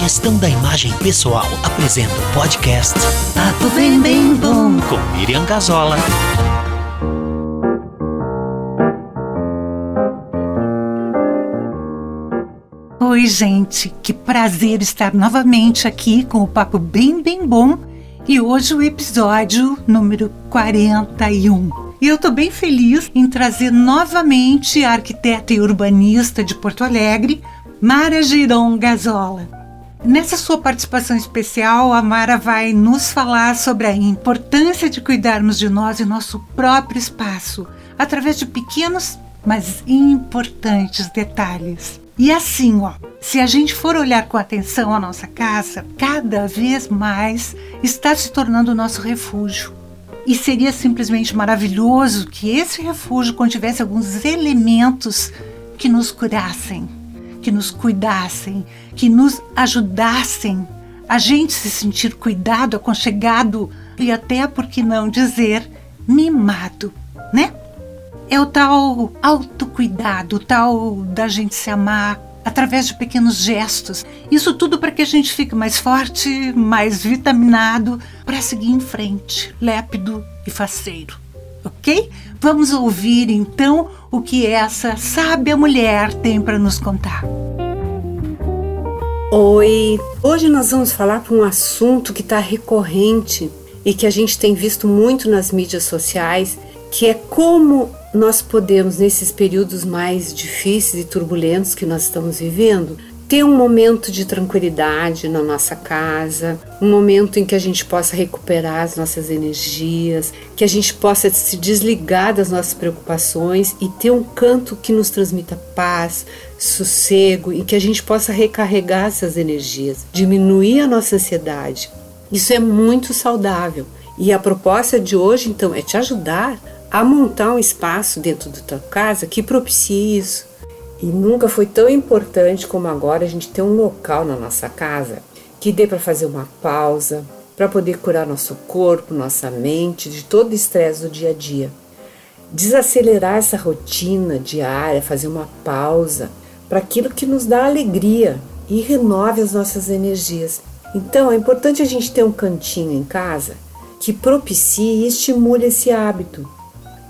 Gestão da imagem pessoal apresenta o podcast Papo Bem Bem Bom com Miriam Gazola. Oi, gente, que prazer estar novamente aqui com o Papo Bem Bem Bom e hoje o episódio número 41. E eu estou bem feliz em trazer novamente a arquiteta e urbanista de Porto Alegre, Mara Giron Gazola. Nessa sua participação especial, a Mara vai nos falar sobre a importância de cuidarmos de nós e nosso próprio espaço, através de pequenos, mas importantes detalhes. E assim, ó, se a gente for olhar com atenção a nossa casa, cada vez mais está se tornando o nosso refúgio. E seria simplesmente maravilhoso que esse refúgio contivesse alguns elementos que nos curassem, que nos cuidassem, que nos ajudassem a gente se sentir cuidado, aconchegado e até, por que não dizer, mimado, né? É o tal autocuidado, o tal da gente se amar através de pequenos gestos. Isso tudo para que a gente fique mais forte, mais vitaminado para seguir em frente, lépido e faceiro. Ok? Vamos ouvir então o que essa sábia mulher tem para nos contar. Oi, hoje nós vamos falar para um assunto que está recorrente e que a gente tem visto muito nas mídias sociais, que é como nós podemos, nesses períodos mais difíceis e turbulentos que nós estamos vivendo, ter um momento de tranquilidade na nossa casa, um momento em que a gente possa recuperar as nossas energias, que a gente possa se desligar das nossas preocupações e ter um canto que nos transmita paz, sossego e que a gente possa recarregar essas energias, diminuir a nossa ansiedade. Isso é muito saudável. E a proposta de hoje, então, é te ajudar a montar um espaço dentro da tua casa que propicie isso. E nunca foi tão importante como agora a gente ter um local na nossa casa que dê para fazer uma pausa, para poder curar nosso corpo, nossa mente de todo o estresse do dia a dia. Desacelerar essa rotina diária, fazer uma pausa para aquilo que nos dá alegria e renove as nossas energias. Então é importante a gente ter um cantinho em casa que propicie e estimule esse hábito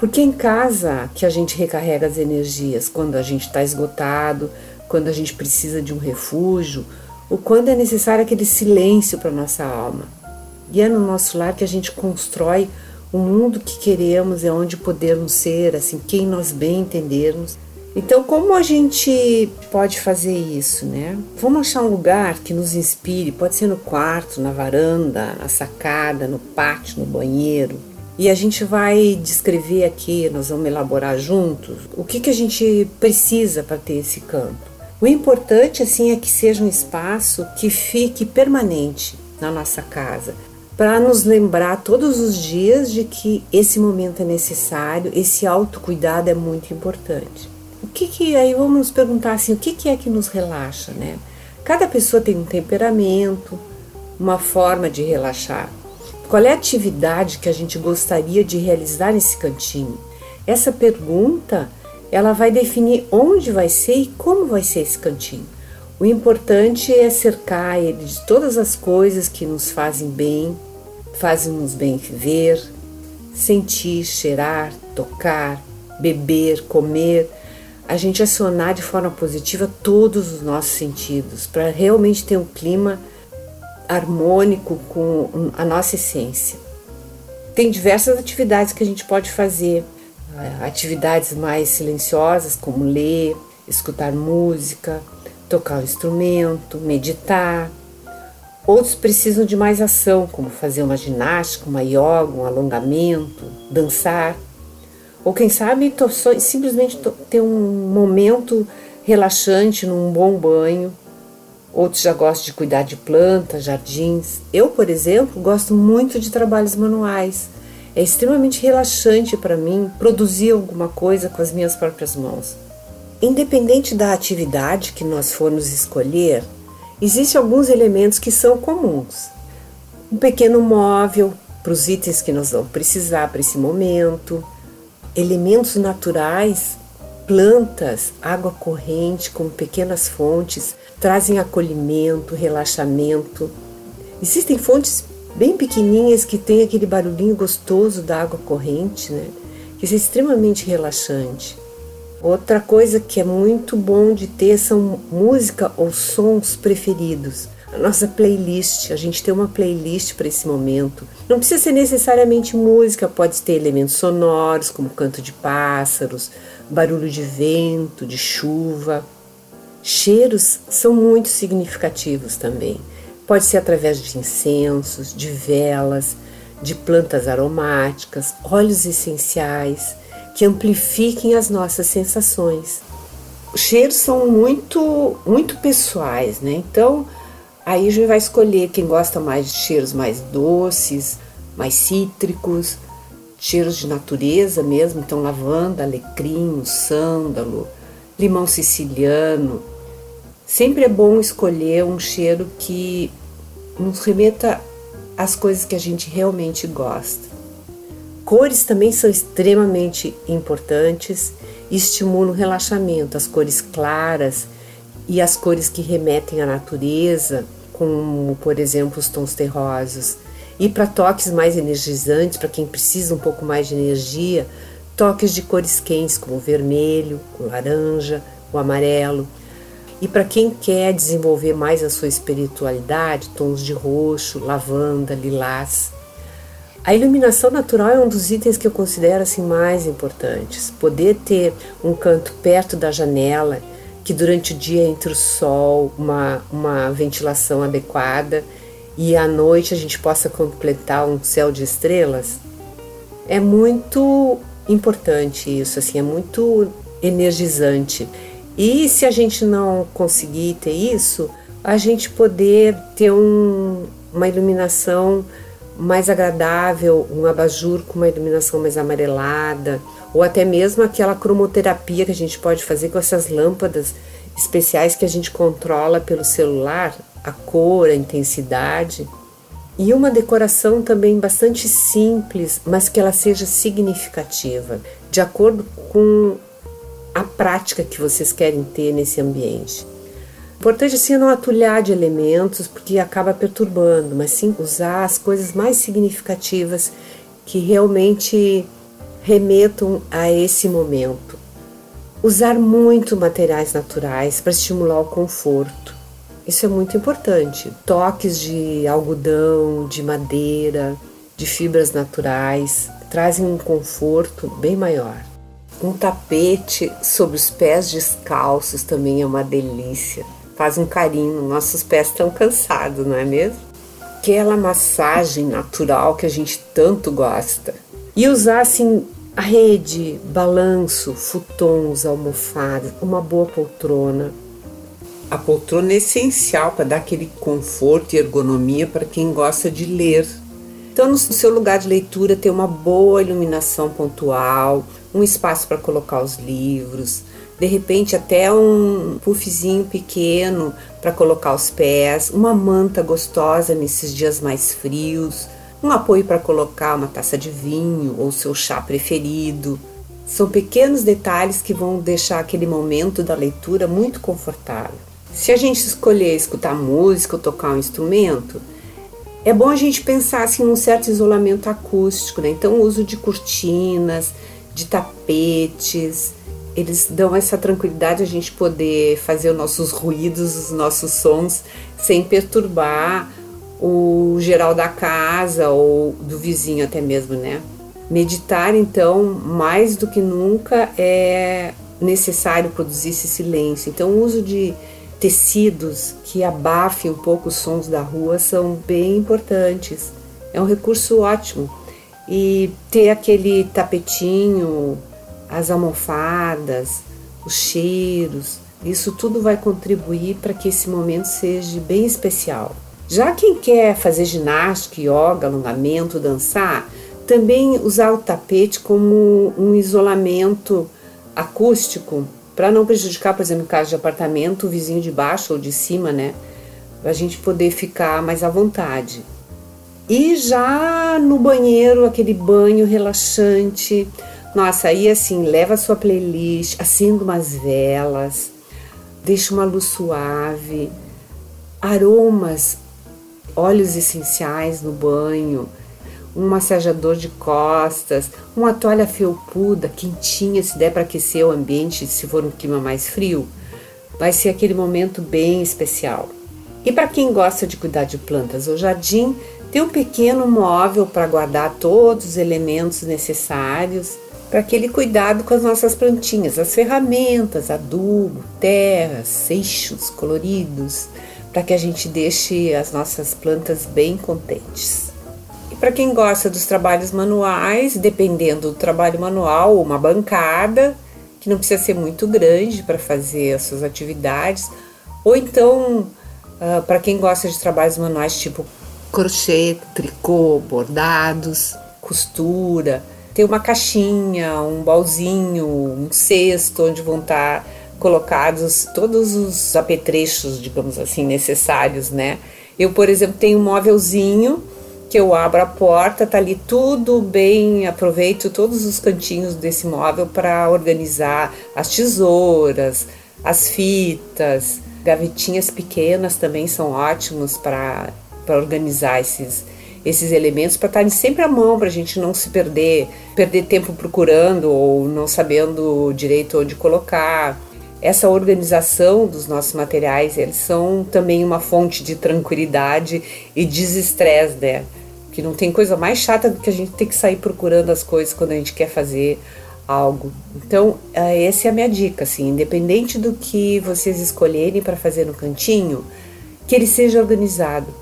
porque é em casa que a gente recarrega as energias, quando a gente está esgotado, quando a gente precisa de um refúgio, ou quando é necessário aquele silêncio para nossa alma. E é no nosso lar que a gente constrói o mundo que queremos, é onde podemos ser, assim, quem nós bem entendermos. Então, como a gente pode fazer isso, né? Vamos achar um lugar que nos inspire, pode ser no quarto, na varanda, na sacada, no pátio, no banheiro, e a gente vai descrever aqui, nós vamos elaborar juntos, o que, que a gente precisa para ter esse campo. O importante assim é que seja um espaço que fique permanente na nossa casa, para nos lembrar todos os dias de que esse momento é necessário, esse autocuidado é muito importante. O que que aí vamos nos perguntar assim, o que que é que nos relaxa, né? Cada pessoa tem um temperamento, uma forma de relaxar. Qual é a atividade que a gente gostaria de realizar nesse cantinho? Essa pergunta, ela vai definir onde vai ser e como vai ser esse cantinho. O importante é cercar ele de todas as coisas que nos fazem bem, fazem-nos bem ver, sentir, cheirar, tocar, beber, comer, a gente acionar de forma positiva todos os nossos sentidos para realmente ter um clima harmônico com a nossa essência. Tem diversas atividades que a gente pode fazer, é, atividades mais silenciosas, como ler, escutar música, tocar um instrumento, meditar. Outros precisam de mais ação, como fazer uma ginástica, uma yoga, um alongamento, dançar. Ou quem sabe simplesmente ter um momento relaxante num bom banho Outros já gostam de cuidar de plantas, jardins. Eu, por exemplo, gosto muito de trabalhos manuais. É extremamente relaxante para mim produzir alguma coisa com as minhas próprias mãos. Independente da atividade que nós formos escolher, existem alguns elementos que são comuns. Um pequeno móvel para os itens que nós vamos precisar para esse momento, elementos naturais plantas, água corrente como pequenas fontes, trazem acolhimento, relaxamento. Existem fontes bem pequenininhas que têm aquele barulhinho gostoso da água corrente, né? Que é extremamente relaxante. Outra coisa que é muito bom de ter são música ou sons preferidos. A nossa playlist, a gente tem uma playlist para esse momento. Não precisa ser necessariamente música, pode ter elementos sonoros, como canto de pássaros, barulho de vento, de chuva. Cheiros são muito significativos também. Pode ser através de incensos, de velas, de plantas aromáticas, óleos essenciais que amplifiquem as nossas sensações. Os cheiros são muito, muito pessoais, né? Então, aí a gente vai escolher quem gosta mais de cheiros mais doces, mais cítricos, cheiros de natureza mesmo, então lavanda, alecrim, sândalo, limão siciliano. Sempre é bom escolher um cheiro que nos remeta às coisas que a gente realmente gosta. Cores também são extremamente importantes e estimulam o relaxamento. As cores claras e as cores que remetem à natureza, como por exemplo os tons terrosos. E para toques mais energizantes, para quem precisa um pouco mais de energia, toques de cores quentes como o vermelho, o laranja, o amarelo. E para quem quer desenvolver mais a sua espiritualidade, tons de roxo, lavanda, lilás. A iluminação natural é um dos itens que eu considero assim mais importantes. Poder ter um canto perto da janela, que durante o dia entre o sol, uma, uma ventilação adequada e à noite a gente possa completar um céu de estrelas, é muito importante isso, assim, é muito energizante. E se a gente não conseguir ter isso, a gente poder ter um, uma iluminação mais agradável, um abajur com uma iluminação mais amarelada, ou até mesmo aquela cromoterapia que a gente pode fazer com essas lâmpadas especiais que a gente controla pelo celular, a cor, a intensidade. E uma decoração também bastante simples, mas que ela seja significativa, de acordo com a prática que vocês querem ter nesse ambiente. Importante assim não atulhar de elementos porque acaba perturbando, mas sim usar as coisas mais significativas que realmente remetam a esse momento. Usar muito materiais naturais para estimular o conforto. Isso é muito importante. Toques de algodão, de madeira, de fibras naturais trazem um conforto bem maior. Um tapete sobre os pés descalços também é uma delícia faz um carinho. Nossos pés estão cansados, não é mesmo? Aquela massagem natural que a gente tanto gosta. E usar assim a rede, balanço, futons, almofadas, uma boa poltrona. A poltrona é essencial para dar aquele conforto e ergonomia para quem gosta de ler. Então, no seu lugar de leitura, ter uma boa iluminação pontual, um espaço para colocar os livros, de repente até um puffzinho pequeno para colocar os pés, uma manta gostosa nesses dias mais frios, um apoio para colocar uma taça de vinho ou seu chá preferido. São pequenos detalhes que vão deixar aquele momento da leitura muito confortável. Se a gente escolher escutar música ou tocar um instrumento, é bom a gente pensar assim num certo isolamento acústico, né? Então, o uso de cortinas, de tapetes, eles dão essa tranquilidade a gente poder fazer os nossos ruídos, os nossos sons, sem perturbar o geral da casa ou do vizinho até mesmo, né? Meditar, então, mais do que nunca é necessário produzir esse silêncio. Então, o uso de tecidos que abafem um pouco os sons da rua são bem importantes. É um recurso ótimo. E ter aquele tapetinho as almofadas, os cheiros, isso tudo vai contribuir para que esse momento seja bem especial. Já quem quer fazer ginástica, yoga, alongamento, dançar, também usar o tapete como um isolamento acústico para não prejudicar, por exemplo, no caso de apartamento, o vizinho de baixo ou de cima, né? Para a gente poder ficar mais à vontade. E já no banheiro, aquele banho relaxante, Nossa, aí assim, leva a sua playlist, acenda umas velas, deixa uma luz suave, aromas, óleos essenciais no banho, um massageador de costas, uma toalha felpuda, quentinha, se der para aquecer o ambiente, se for um clima mais frio. Vai ser aquele momento bem especial. E para quem gosta de cuidar de plantas, o jardim tem um pequeno móvel para guardar todos os elementos necessários para aquele cuidado com as nossas plantinhas, as ferramentas, adubo, terras, seixos coloridos, para que a gente deixe as nossas plantas bem contentes. E para quem gosta dos trabalhos manuais, dependendo do trabalho manual, uma bancada, que não precisa ser muito grande para fazer as suas atividades, ou então, uh, para quem gosta de trabalhos manuais tipo crochê, tricô, bordados, costura, ter uma caixinha, um balzinho, um cesto onde vão estar colocados todos os apetrechos, digamos assim, necessários, né? Eu, por exemplo, tenho um móvelzinho que eu abro a porta, tá ali tudo bem, aproveito todos os cantinhos desse móvel para organizar as tesouras, as fitas, gavetinhas pequenas também são ótimos para organizar esses esses elementos para estarem sempre à mão, para a gente não se perder, perder tempo procurando ou não sabendo direito onde colocar. Essa organização dos nossos materiais, eles são também uma fonte de tranquilidade e desestresse, né? Que não tem coisa mais chata do que a gente ter que sair procurando as coisas quando a gente quer fazer algo. Então, eh, essa é a minha dica, assim, independente do que vocês escolherem para fazer no cantinho, que ele seja organizado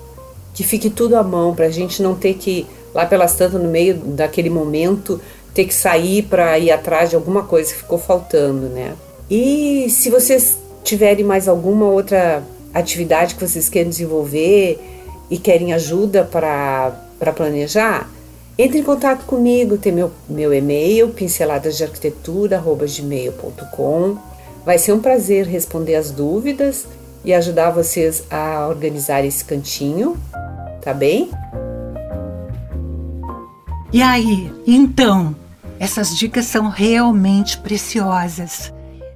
que fique tudo à mão, para a gente não ter que, lá pelas tantas, no meio daquele momento, ter que sair para ir atrás de alguma coisa que ficou faltando, né? E se vocês tiverem mais alguma outra atividade que vocês querem desenvolver e querem ajuda para planejar, entre em contato comigo, tem meu, meu e-mail, pinceladasdearquitetura.gmail.com. Vai ser um prazer responder as dúvidas e ajudar vocês a organizar esse cantinho tá bem? E aí, então, essas dicas são realmente preciosas.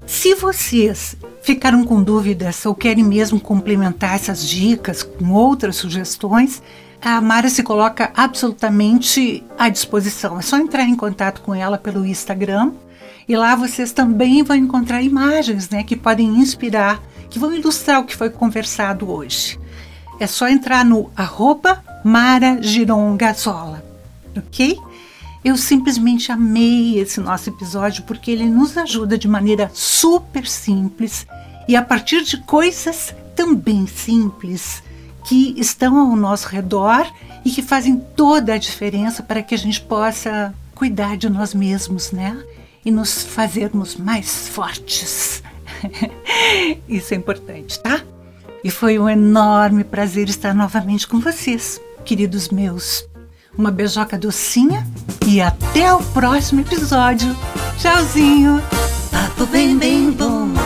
Se vocês ficaram com dúvidas ou querem mesmo complementar essas dicas com outras sugestões, a Mara se coloca absolutamente à disposição. É só entrar em contato com ela pelo Instagram e lá vocês também vão encontrar imagens né, que podem inspirar, que vão ilustrar o que foi conversado hoje. É só entrar no arroba Mara ok? Eu simplesmente amei esse nosso episódio porque ele nos ajuda de maneira super simples e a partir de coisas também simples que estão ao nosso redor e que fazem toda a diferença para que a gente possa cuidar de nós mesmos, né? E nos fazermos mais fortes. Isso é importante, tá? E foi um enorme prazer estar novamente com vocês, queridos meus. Uma beijoca docinha e até o próximo episódio. Tchauzinho! Papo bem, bem bom.